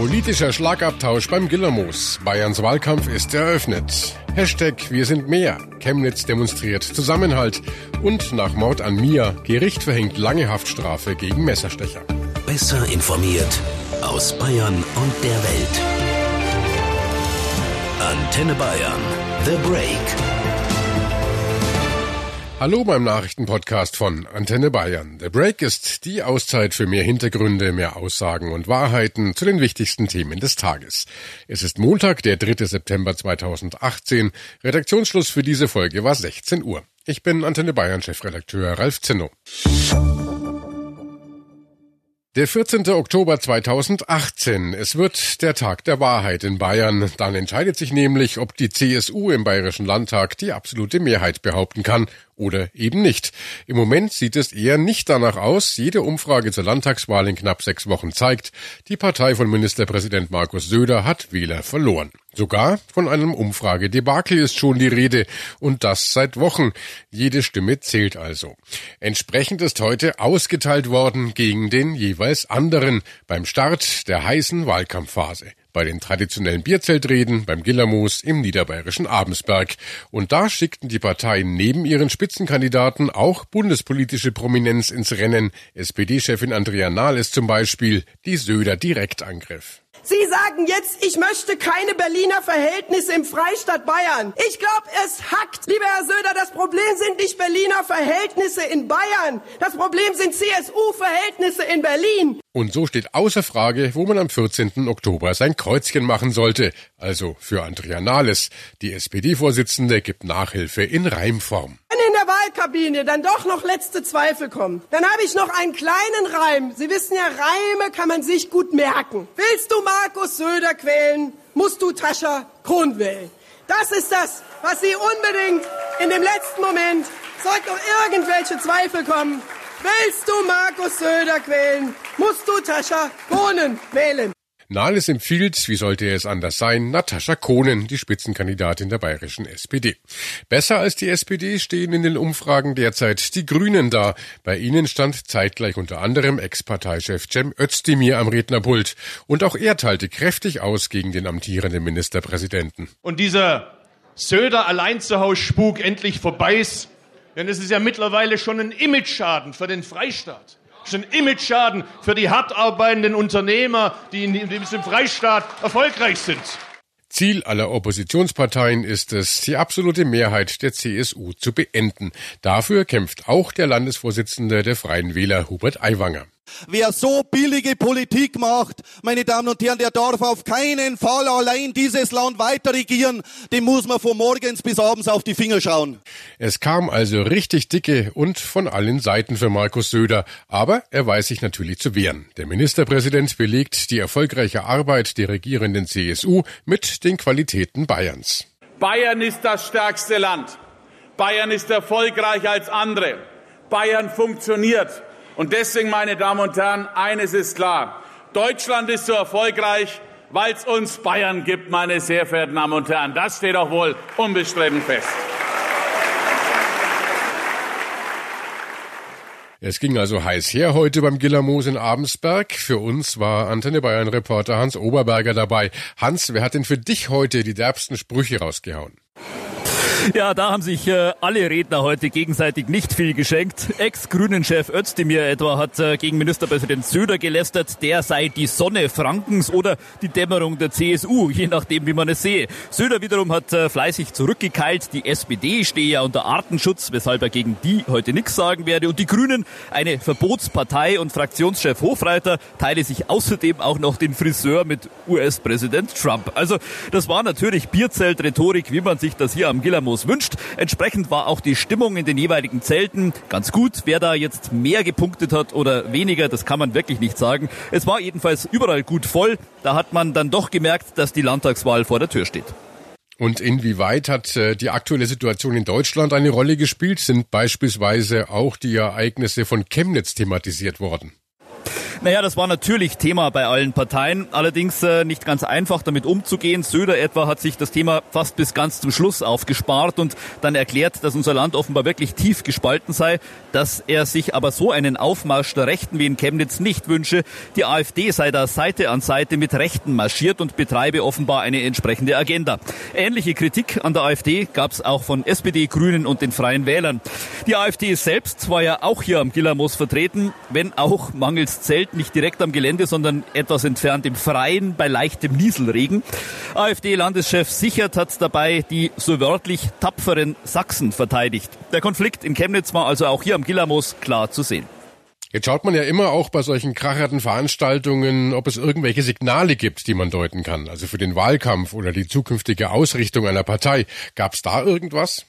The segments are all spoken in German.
Politischer Schlagabtausch beim Gillermoos. Bayerns Wahlkampf ist eröffnet. Hashtag Wir sind mehr. Chemnitz demonstriert Zusammenhalt. Und nach Mord an Mia, Gericht verhängt lange Haftstrafe gegen Messerstecher. Besser informiert aus Bayern und der Welt. Antenne Bayern. The Break. Hallo beim Nachrichtenpodcast von Antenne Bayern. The Break ist die Auszeit für mehr Hintergründe, mehr Aussagen und Wahrheiten zu den wichtigsten Themen des Tages. Es ist Montag, der 3. September 2018. Redaktionsschluss für diese Folge war 16 Uhr. Ich bin Antenne Bayern Chefredakteur Ralf Zinno. Der 14. Oktober 2018. Es wird der Tag der Wahrheit in Bayern. Dann entscheidet sich nämlich, ob die CSU im Bayerischen Landtag die absolute Mehrheit behaupten kann oder eben nicht. Im Moment sieht es eher nicht danach aus. Jede Umfrage zur Landtagswahl in knapp sechs Wochen zeigt, die Partei von Ministerpräsident Markus Söder hat Wähler verloren. Sogar von einem Umfragedebakel ist schon die Rede und das seit Wochen. Jede Stimme zählt also. Entsprechend ist heute ausgeteilt worden gegen den jeweils anderen beim Start der heißen Wahlkampfphase bei den traditionellen Bierzeltreden beim Gillermoos im niederbayerischen Abensberg. Und da schickten die Parteien neben ihren Spitzenkandidaten auch bundespolitische Prominenz ins Rennen. SPD-Chefin Andrea Nahles zum Beispiel, die Söder direkt angriff. Sie sagen jetzt, ich möchte keine Berliner Verhältnisse im Freistaat Bayern. Ich glaube, es hackt. Lieber Herr Söder, das Problem sind nicht Berliner Verhältnisse in Bayern. Das Problem sind CSU-Verhältnisse in Berlin. Und so steht außer Frage, wo man am 14. Oktober sein Kreuzchen machen sollte. Also für Andrea Nahles. Die SPD-Vorsitzende gibt Nachhilfe in Reimform. Wahlkabine dann doch noch letzte Zweifel kommen, dann habe ich noch einen kleinen Reim. Sie wissen ja, Reime kann man sich gut merken. Willst du Markus Söder quälen, musst du Tascha Kron wählen. Das ist das, was Sie unbedingt in dem letzten Moment, sollte noch irgendwelche Zweifel kommen, Willst du Markus Söder quälen, musst du Tascha Kohnen wählen. Nahles empfiehlt, wie sollte es anders sein, Natascha Kohnen, die Spitzenkandidatin der bayerischen SPD. Besser als die SPD stehen in den Umfragen derzeit die Grünen da. Bei ihnen stand zeitgleich unter anderem Ex-Parteichef Cem Özdemir am Rednerpult. Und auch er teilte kräftig aus gegen den amtierenden Ministerpräsidenten. Und dieser Söder allein zu Hause Spuk endlich vorbei ist, denn es ist ja mittlerweile schon ein Imageschaden für den Freistaat. Es ist ein Imageschaden für die hart arbeitenden Unternehmer, die in diesem Freistaat erfolgreich sind. Ziel aller Oppositionsparteien ist es, die absolute Mehrheit der CSU zu beenden. Dafür kämpft auch der Landesvorsitzende der Freien Wähler Hubert Aiwanger. Wer so billige Politik macht, meine Damen und Herren, der darf auf keinen Fall allein dieses Land weiter regieren. Dem muss man von morgens bis abends auf die Finger schauen. Es kam also richtig dicke und von allen Seiten für Markus Söder. Aber er weiß sich natürlich zu wehren. Der Ministerpräsident belegt die erfolgreiche Arbeit der regierenden CSU mit den Qualitäten Bayerns. Bayern ist das stärkste Land. Bayern ist erfolgreicher als andere. Bayern funktioniert. Und deswegen, meine Damen und Herren, eines ist klar. Deutschland ist so erfolgreich, weil es uns Bayern gibt, meine sehr verehrten Damen und Herren. Das steht auch wohl unbestritten fest. Es ging also heiß her heute beim Gillermoos in Abensberg. Für uns war Antenne Bayern Reporter Hans Oberberger dabei. Hans, wer hat denn für dich heute die derbsten Sprüche rausgehauen? Ja, da haben sich äh, alle Redner heute gegenseitig nicht viel geschenkt. Ex-Grünen-Chef Özdemir etwa hat äh, gegen Ministerpräsident Söder gelästert, der sei die Sonne Frankens oder die Dämmerung der CSU, je nachdem, wie man es sehe. Söder wiederum hat äh, fleißig zurückgekeilt. Die SPD stehe ja unter Artenschutz, weshalb er gegen die heute nichts sagen werde. Und die Grünen, eine Verbotspartei und Fraktionschef Hofreiter, teile sich außerdem auch noch den Friseur mit US-Präsident Trump. Also das war natürlich Bierzelt-Rhetorik, wie man sich das hier am Gillermo Ramos wünscht. Entsprechend war auch die Stimmung in den jeweiligen Zelten ganz gut. Wer da jetzt mehr gepunktet hat oder weniger, das kann man wirklich nicht sagen. Es war jedenfalls überall gut voll. Da hat man dann doch gemerkt, dass die Landtagswahl vor der Tür steht. Und inwieweit hat äh, die aktuelle Situation in Deutschland eine Rolle gespielt? Sind beispielsweise auch die Ereignisse von Chemnitz thematisiert worden? Naja, das war natürlich Thema bei allen Parteien, allerdings äh, nicht ganz einfach damit umzugehen. Söder etwa hat sich das Thema fast bis ganz zum Schluss aufgespart und dann erklärt, dass unser Land offenbar wirklich tief gespalten sei, dass er sich aber so einen Aufmarsch der Rechten wie in Chemnitz nicht wünsche. Die AfD sei da Seite an Seite mit Rechten marschiert und betreibe offenbar eine entsprechende Agenda. Ähnliche Kritik an der AfD gab es auch von SPD, Grünen und den Freien Wählern. Die AfD selbst war ja auch hier am Gillermoos vertreten, wenn auch mangels Zelt nicht direkt am Gelände, sondern etwas entfernt im Freien bei leichtem Nieselregen. AfD-Landeschef Sichert hat dabei die so wörtlich tapferen Sachsen verteidigt. Der Konflikt in Chemnitz war also auch hier am Gillermoos klar zu sehen. Jetzt schaut man ja immer auch bei solchen kracherten Veranstaltungen, ob es irgendwelche Signale gibt, die man deuten kann. Also für den Wahlkampf oder die zukünftige Ausrichtung einer Partei. Gab es da irgendwas?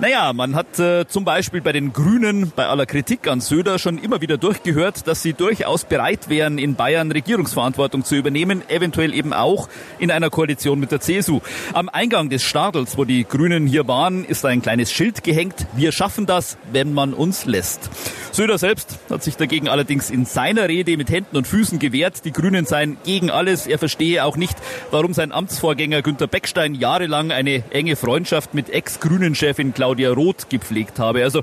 Naja, man hat äh, zum Beispiel bei den Grünen bei aller Kritik an Söder schon immer wieder durchgehört, dass sie durchaus bereit wären, in Bayern Regierungsverantwortung zu übernehmen, eventuell eben auch in einer Koalition mit der CSU. Am Eingang des Stadels, wo die Grünen hier waren, ist ein kleines Schild gehängt. Wir schaffen das, wenn man uns lässt. Söder selbst hat sich dagegen allerdings in seiner Rede mit Händen und Füßen gewehrt. Die Grünen seien gegen alles. Er verstehe auch nicht, warum sein Amtsvorgänger Günter Beckstein jahrelang eine enge Freundschaft mit Ex-Grünen-Chefin Claudia Roth gepflegt habe. Also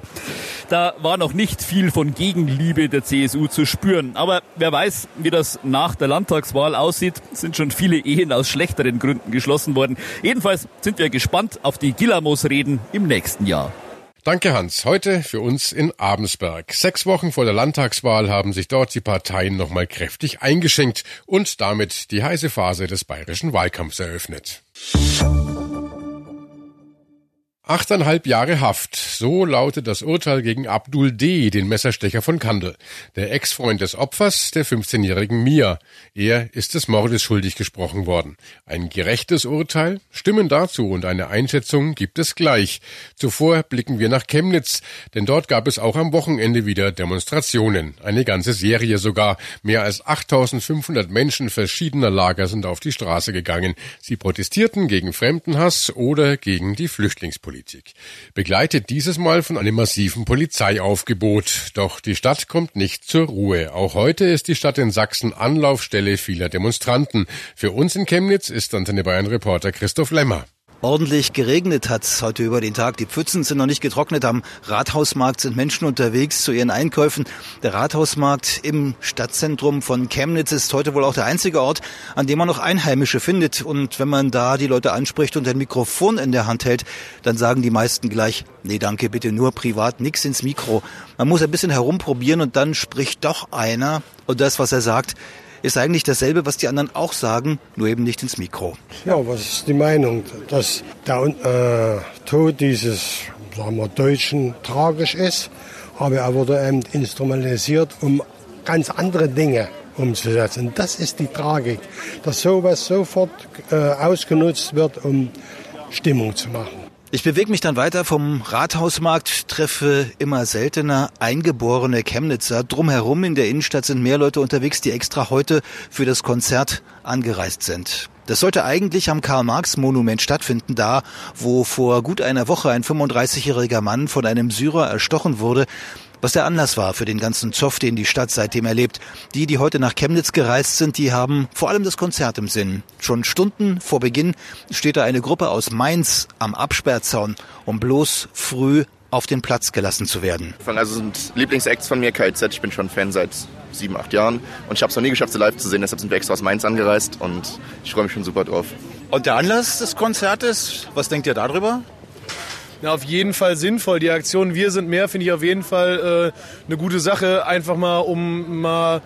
da war noch nicht viel von Gegenliebe der CSU zu spüren. Aber wer weiß, wie das nach der Landtagswahl aussieht, sind schon viele Ehen aus schlechteren Gründen geschlossen worden. Jedenfalls sind wir gespannt auf die Gillamos-Reden im nächsten Jahr. Danke, Hans. Heute für uns in Abensberg. Sechs Wochen vor der Landtagswahl haben sich dort die Parteien nochmal kräftig eingeschenkt und damit die heiße Phase des bayerischen Wahlkampfs eröffnet. Achteinhalb Jahre Haft. So lautet das Urteil gegen Abdul D., den Messerstecher von Kandel. Der Ex-Freund des Opfers, der 15-jährigen Mia. Er ist des Mordes schuldig gesprochen worden. Ein gerechtes Urteil? Stimmen dazu und eine Einschätzung gibt es gleich. Zuvor blicken wir nach Chemnitz, denn dort gab es auch am Wochenende wieder Demonstrationen. Eine ganze Serie sogar. Mehr als 8500 Menschen verschiedener Lager sind auf die Straße gegangen. Sie protestierten gegen Fremdenhass oder gegen die Flüchtlingspolitik. Politik. Begleitet dieses Mal von einem massiven Polizeiaufgebot. Doch die Stadt kommt nicht zur Ruhe. Auch heute ist die Stadt in Sachsen Anlaufstelle vieler Demonstranten. Für uns in Chemnitz ist Antenne Bayern Reporter Christoph Lemmer. Ordentlich geregnet hat heute über den Tag. Die Pfützen sind noch nicht getrocknet. Am Rathausmarkt sind Menschen unterwegs zu ihren Einkäufen. Der Rathausmarkt im Stadtzentrum von Chemnitz ist heute wohl auch der einzige Ort, an dem man noch Einheimische findet. Und wenn man da die Leute anspricht und ein Mikrofon in der Hand hält, dann sagen die meisten gleich, nee, danke, bitte nur privat, nix ins Mikro. Man muss ein bisschen herumprobieren und dann spricht doch einer. Und das, was er sagt, ist eigentlich dasselbe, was die anderen auch sagen, nur eben nicht ins Mikro. Ja, was ist die Meinung, dass der äh, Tod dieses sagen wir, Deutschen tragisch ist, aber er wurde eben instrumentalisiert, um ganz andere Dinge umzusetzen. Das ist die Tragik, dass sowas sofort äh, ausgenutzt wird, um Stimmung zu machen. Ich bewege mich dann weiter vom Rathausmarkt, treffe immer seltener eingeborene Chemnitzer. Drumherum in der Innenstadt sind mehr Leute unterwegs, die extra heute für das Konzert angereist sind. Das sollte eigentlich am Karl-Marx-Monument stattfinden, da wo vor gut einer Woche ein 35-jähriger Mann von einem Syrer erstochen wurde was der Anlass war für den ganzen Zoff, den die Stadt seitdem erlebt. Die, die heute nach Chemnitz gereist sind, die haben vor allem das Konzert im Sinn. Schon Stunden vor Beginn steht da eine Gruppe aus Mainz am Absperrzaun, um bloß früh auf den Platz gelassen zu werden. Also sind Lieblingsacts von mir, KZ. Ich bin schon Fan seit sieben, acht Jahren und ich habe es noch nie geschafft, sie live zu sehen. Deshalb sind wir extra aus Mainz angereist und ich freue mich schon super drauf. Und der Anlass des Konzertes, was denkt ihr darüber? Ja, auf jeden Fall sinnvoll. Die Aktion Wir sind mehr finde ich auf jeden Fall äh, eine gute Sache, einfach mal um mal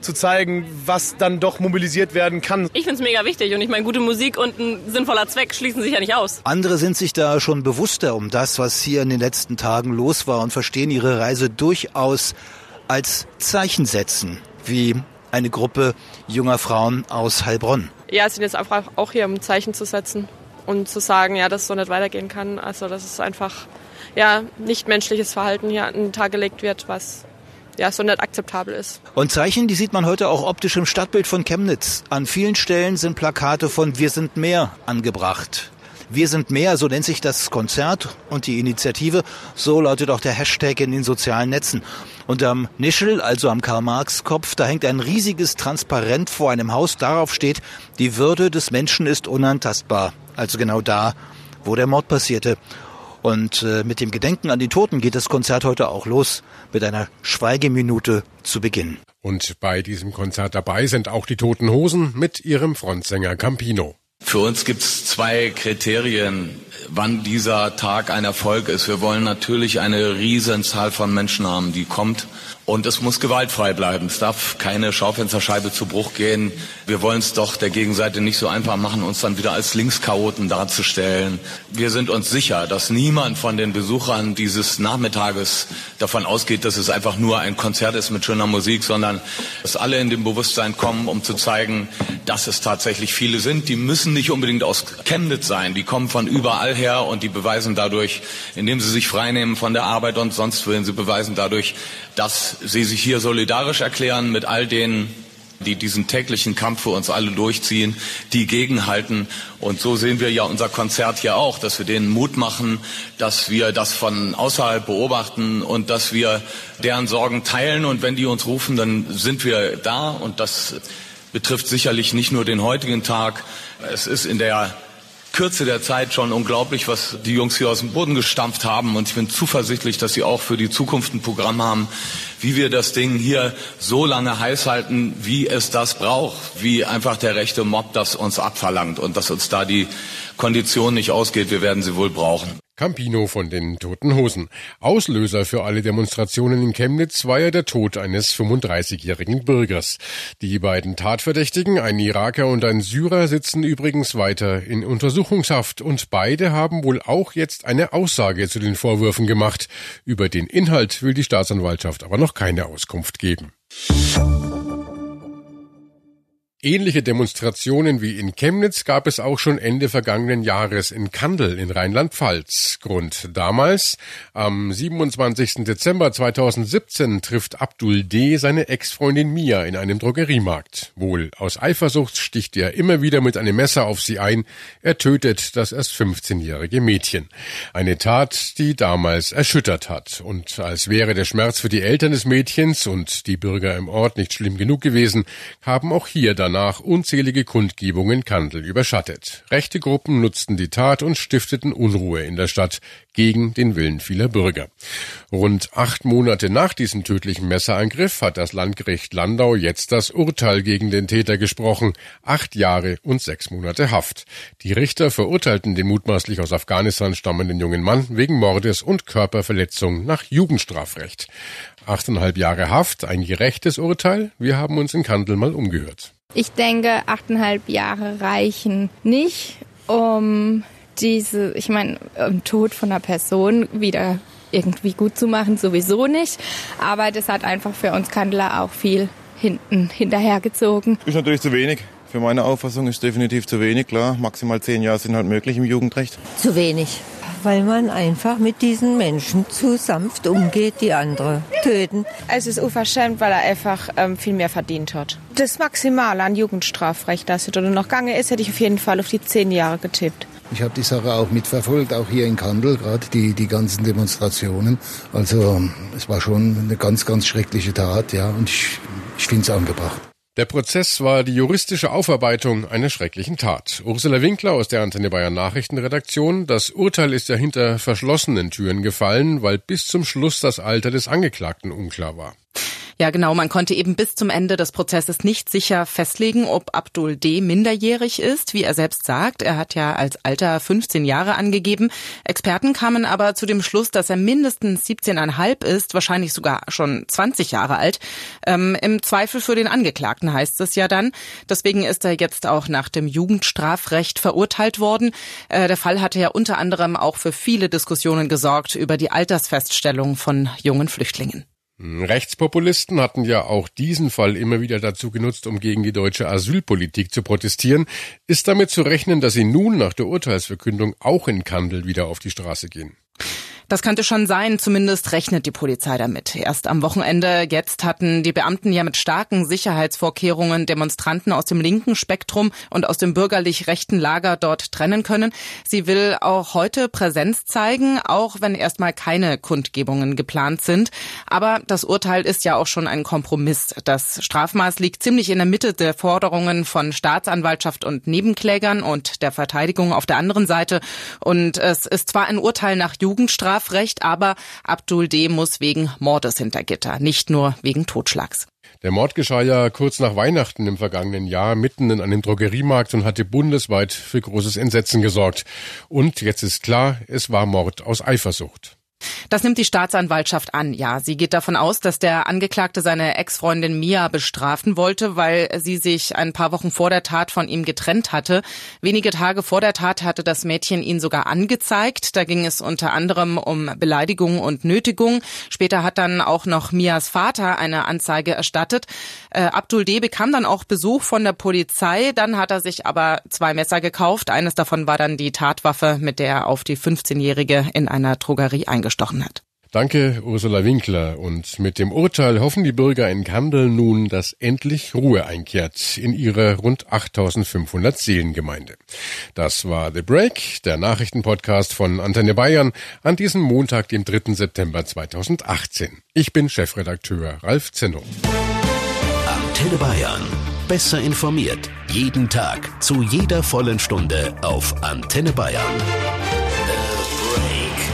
zu zeigen, was dann doch mobilisiert werden kann. Ich finde es mega wichtig und ich meine, gute Musik und ein sinnvoller Zweck schließen sich ja nicht aus. Andere sind sich da schon bewusster um das, was hier in den letzten Tagen los war und verstehen ihre Reise durchaus als Zeichen setzen, wie eine Gruppe junger Frauen aus Heilbronn. Ja, es sind jetzt einfach auch hier, um Zeichen zu setzen und zu sagen, ja, dass es so nicht weitergehen kann. Also dass es einfach ja, nicht menschliches Verhalten hier an den Tag gelegt wird, was ja, so nicht akzeptabel ist. Und Zeichen, die sieht man heute auch optisch im Stadtbild von Chemnitz. An vielen Stellen sind Plakate von Wir sind mehr angebracht. Wir sind mehr, so nennt sich das Konzert und die Initiative. So lautet auch der Hashtag in den sozialen Netzen. Und am Nischel, also am Karl-Marx-Kopf, da hängt ein riesiges Transparent vor einem Haus. Darauf steht, die Würde des Menschen ist unantastbar. Also genau da, wo der Mord passierte. Und äh, mit dem Gedenken an die Toten geht das Konzert heute auch los mit einer Schweigeminute zu Beginn. Und bei diesem Konzert dabei sind auch die Toten Hosen mit ihrem Frontsänger Campino. Für uns gibt es zwei Kriterien, wann dieser Tag ein Erfolg ist. Wir wollen natürlich eine Riesenzahl von Menschen haben, die kommt. Und es muss gewaltfrei bleiben. Es darf keine Schaufensterscheibe zu Bruch gehen. Wir wollen es doch der Gegenseite nicht so einfach machen, uns dann wieder als Linkschaoten darzustellen. Wir sind uns sicher, dass niemand von den Besuchern dieses Nachmittages davon ausgeht, dass es einfach nur ein Konzert ist mit schöner Musik, sondern dass alle in dem Bewusstsein kommen, um zu zeigen, dass es tatsächlich viele sind. Die müssen nicht unbedingt aus Chemnitz sein. Die kommen von überall her und die beweisen dadurch, indem sie sich freinehmen von der Arbeit und sonst wohin, sie beweisen dadurch, dass sie sich hier solidarisch erklären mit all denen, die diesen täglichen Kampf für uns alle durchziehen, die gegenhalten. Und so sehen wir ja unser Konzert hier auch, dass wir denen Mut machen, dass wir das von außerhalb beobachten und dass wir deren Sorgen teilen. Und wenn die uns rufen, dann sind wir da. Und das betrifft sicherlich nicht nur den heutigen Tag. Es ist in der Kürze der Zeit schon unglaublich, was die Jungs hier aus dem Boden gestampft haben. Und ich bin zuversichtlich, dass sie auch für die Zukunft ein Programm haben, wie wir das Ding hier so lange heiß halten, wie es das braucht, wie einfach der rechte Mob das uns abverlangt und dass uns da die Kondition nicht ausgeht. Wir werden sie wohl brauchen. Campino von den Toten Hosen. Auslöser für alle Demonstrationen in Chemnitz war ja der Tod eines 35-jährigen Bürgers. Die beiden Tatverdächtigen, ein Iraker und ein Syrer, sitzen übrigens weiter in Untersuchungshaft und beide haben wohl auch jetzt eine Aussage zu den Vorwürfen gemacht. Über den Inhalt will die Staatsanwaltschaft aber noch keine Auskunft geben. Ähnliche Demonstrationen wie in Chemnitz gab es auch schon Ende vergangenen Jahres in Kandel in Rheinland-Pfalz. Grund damals, am 27. Dezember 2017 trifft Abdul D. seine Ex-Freundin Mia in einem Drogeriemarkt. Wohl aus Eifersucht sticht er immer wieder mit einem Messer auf sie ein. Er tötet das erst 15-jährige Mädchen. Eine Tat, die damals erschüttert hat. Und als wäre der Schmerz für die Eltern des Mädchens und die Bürger im Ort nicht schlimm genug gewesen, haben auch hier dann danach unzählige Kundgebungen Kandel überschattet. Rechte Gruppen nutzten die Tat und stifteten Unruhe in der Stadt gegen den Willen vieler Bürger. Rund acht Monate nach diesem tödlichen Messerangriff hat das Landgericht Landau jetzt das Urteil gegen den Täter gesprochen. Acht Jahre und sechs Monate Haft. Die Richter verurteilten den mutmaßlich aus Afghanistan stammenden jungen Mann wegen Mordes und Körperverletzung nach Jugendstrafrecht. Achteinhalb Jahre Haft, ein gerechtes Urteil? Wir haben uns in Kandel mal umgehört. Ich denke, achteinhalb Jahre reichen nicht, um diese, ich meine, um Tod von einer Person wieder irgendwie gut zu machen, sowieso nicht. Aber das hat einfach für uns Kandler auch viel hinten hinterhergezogen. Ist natürlich zu wenig. Für meine Auffassung ist definitiv zu wenig, klar. Maximal zehn Jahre sind halt möglich im Jugendrecht. Zu wenig weil man einfach mit diesen Menschen zu sanft umgeht, die andere töten. Es ist unverschämt, weil er einfach ähm, viel mehr verdient hat. Das Maximale an Jugendstrafrecht, das er noch gange ist, hätte ich auf jeden Fall auf die zehn Jahre getippt. Ich habe die Sache auch mitverfolgt, auch hier in Kandel, gerade die, die ganzen Demonstrationen. Also es war schon eine ganz, ganz schreckliche Tat, ja, und ich, ich finde es angebracht. Der Prozess war die juristische Aufarbeitung einer schrecklichen Tat. Ursula Winkler aus der Antenne Bayern Nachrichtenredaktion. Das Urteil ist ja hinter verschlossenen Türen gefallen, weil bis zum Schluss das Alter des Angeklagten unklar war. Ja, genau. Man konnte eben bis zum Ende des Prozesses nicht sicher festlegen, ob Abdul D. minderjährig ist, wie er selbst sagt. Er hat ja als Alter 15 Jahre angegeben. Experten kamen aber zu dem Schluss, dass er mindestens 17,5 ist, wahrscheinlich sogar schon 20 Jahre alt. Ähm, Im Zweifel für den Angeklagten heißt es ja dann. Deswegen ist er jetzt auch nach dem Jugendstrafrecht verurteilt worden. Äh, der Fall hatte ja unter anderem auch für viele Diskussionen gesorgt über die Altersfeststellung von jungen Flüchtlingen. Rechtspopulisten hatten ja auch diesen Fall immer wieder dazu genutzt, um gegen die deutsche Asylpolitik zu protestieren. Ist damit zu rechnen, dass sie nun nach der Urteilsverkündung auch in Kandel wieder auf die Straße gehen? Das könnte schon sein, zumindest rechnet die Polizei damit. Erst am Wochenende jetzt hatten die Beamten ja mit starken Sicherheitsvorkehrungen Demonstranten aus dem linken Spektrum und aus dem bürgerlich rechten Lager dort trennen können. Sie will auch heute Präsenz zeigen, auch wenn erstmal keine Kundgebungen geplant sind. Aber das Urteil ist ja auch schon ein Kompromiss. Das Strafmaß liegt ziemlich in der Mitte der Forderungen von Staatsanwaltschaft und Nebenklägern und der Verteidigung auf der anderen Seite. Und es ist zwar ein Urteil nach Jugendstrafe, Strafrecht, aber Abdul D. muss wegen Mordes hinter Gitter, nicht nur wegen Totschlags. Der Mord geschah ja kurz nach Weihnachten im vergangenen Jahr mitten in einem Drogeriemarkt und hatte bundesweit für großes Entsetzen gesorgt. Und jetzt ist klar, es war Mord aus Eifersucht. Das nimmt die Staatsanwaltschaft an. Ja, sie geht davon aus, dass der Angeklagte seine Ex-Freundin Mia bestrafen wollte, weil sie sich ein paar Wochen vor der Tat von ihm getrennt hatte. Wenige Tage vor der Tat hatte das Mädchen ihn sogar angezeigt. Da ging es unter anderem um Beleidigung und Nötigung. Später hat dann auch noch Mias Vater eine Anzeige erstattet. Äh, Abdul D. bekam dann auch Besuch von der Polizei. Dann hat er sich aber zwei Messer gekauft. Eines davon war dann die Tatwaffe, mit der er auf die 15-Jährige in einer Drogerie eingeschlossen gestochen hat. Danke, Ursula Winkler. Und mit dem Urteil hoffen die Bürger in Kandel nun, dass endlich Ruhe einkehrt in ihre rund 8500 Seelengemeinde. Das war The Break, der Nachrichtenpodcast von Antenne Bayern an diesem Montag, dem 3. September 2018. Ich bin Chefredakteur Ralf Zenno. Antenne Bayern. Besser informiert. Jeden Tag. Zu jeder vollen Stunde auf Antenne Bayern.